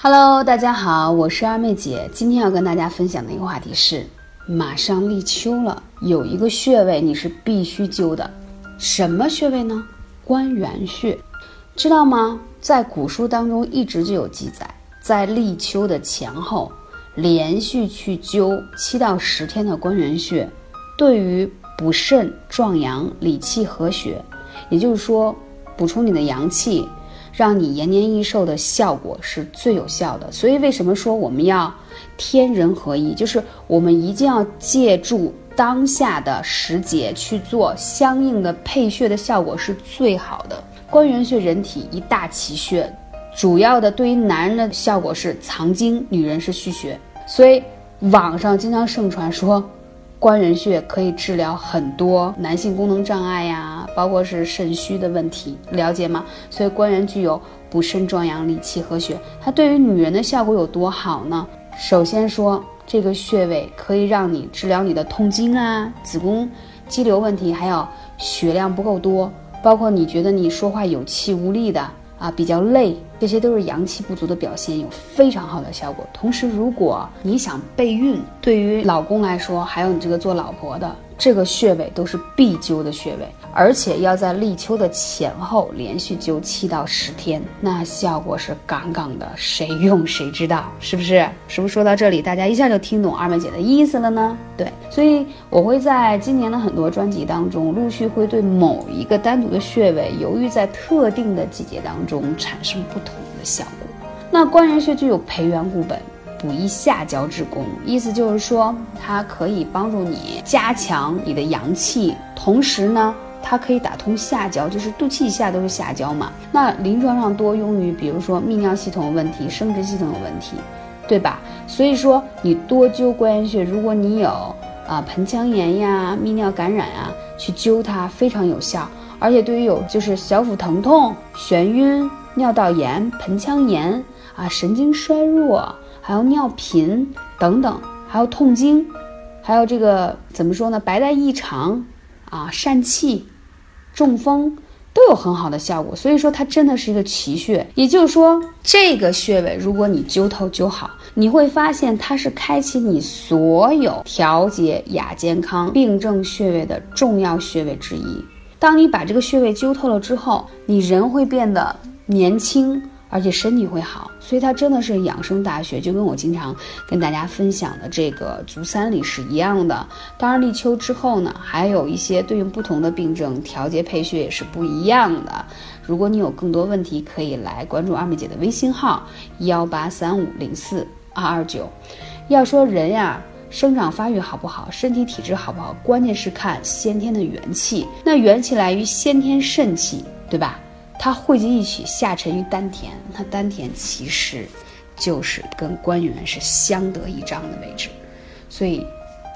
Hello，大家好，我是二妹姐。今天要跟大家分享的一个话题是，马上立秋了，有一个穴位你是必须灸的，什么穴位呢？关元穴，知道吗？在古书当中一直就有记载，在立秋的前后，连续去灸七到十天的关元穴，对于补肾壮阳、理气和血，也就是说补充你的阳气。让你延年益寿的效果是最有效的，所以为什么说我们要天人合一？就是我们一定要借助当下的时节去做相应的配穴的效果是最好的。关元穴，人体一大奇穴，主要的对于男人的效果是藏精，女人是虚血，所以网上经常盛传说。关元穴可以治疗很多男性功能障碍呀，包括是肾虚的问题，了解吗？所以关元具有补肾壮阳、理气和血。它对于女人的效果有多好呢？首先说，这个穴位可以让你治疗你的痛经啊、子宫肌瘤问题，还有血量不够多，包括你觉得你说话有气无力的。啊，比较累，这些都是阳气不足的表现，有非常好的效果。同时，如果你想备孕，对于老公来说，还有你这个做老婆的。这个穴位都是必灸的穴位，而且要在立秋的前后连续灸七到十天，那效果是杠杠的，谁用谁知道，是不是？是不是说到这里，大家一下就听懂二妹姐的意思了呢？对，所以我会在今年的很多专辑当中，陆续会对某一个单独的穴位，由于在特定的季节当中产生不同的效果。那关元穴具有培元固本。补益下焦之功，意思就是说，它可以帮助你加强你的阳气，同时呢，它可以打通下焦，就是肚脐以下都是下焦嘛。那临床上多用于，比如说泌尿系统有问题、生殖系统有问题，对吧？所以说，你多灸关元穴，如果你有啊盆腔炎呀、泌尿感染啊，去灸它非常有效。而且对于有就是小腹疼痛、眩晕、尿道炎、盆腔炎啊、神经衰弱。还有尿频等等，还有痛经，还有这个怎么说呢？白带异常啊，疝气、中风都有很好的效果。所以说它真的是一个奇穴。也就是说，这个穴位如果你灸透灸好，你会发现它是开启你所有调节亚健康病症穴位的重要穴位之一。当你把这个穴位灸透了之后，你人会变得年轻。而且身体会好，所以它真的是养生大学，就跟我经常跟大家分享的这个足三里是一样的。当然立秋之后呢，还有一些对应不同的病症调节配穴也是不一样的。如果你有更多问题，可以来关注二妹姐的微信号幺八三五零四二二九。要说人呀，生长发育好不好，身体体质好不好，关键是看先天的元气。那元气来于先天肾气，对吧？它汇集一起，下沉于丹田。那丹田其实就是跟关元是相得益彰的位置。所以，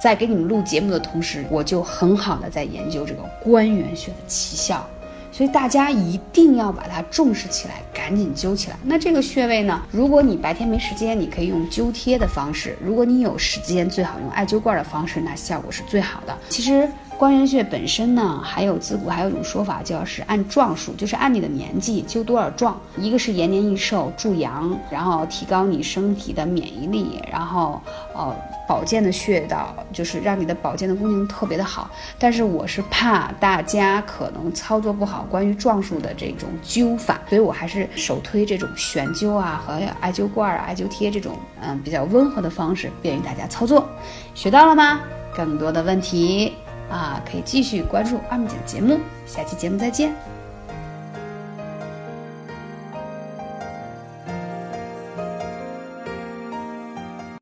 在给你们录节目的同时，我就很好的在研究这个关元穴的奇效。所以大家一定要把它重视起来，赶紧灸起来。那这个穴位呢？如果你白天没时间，你可以用灸贴的方式；如果你有时间，最好用艾灸罐的方式，那效果是最好的。其实。关元穴本身呢，还有自古还有一种说法，叫是按壮数，就是按你的年纪灸多少壮。一个是延年益寿、助阳，然后提高你身体的免疫力，然后呃保健的穴道，就是让你的保健的功能特别的好。但是我是怕大家可能操作不好关于壮数的这种灸法，所以我还是首推这种悬灸啊和艾灸罐啊、艾灸贴这种嗯比较温和的方式，便于大家操作。学到了吗？更多的问题。啊，可以继续关注二妹姐的节目，下期节目再见。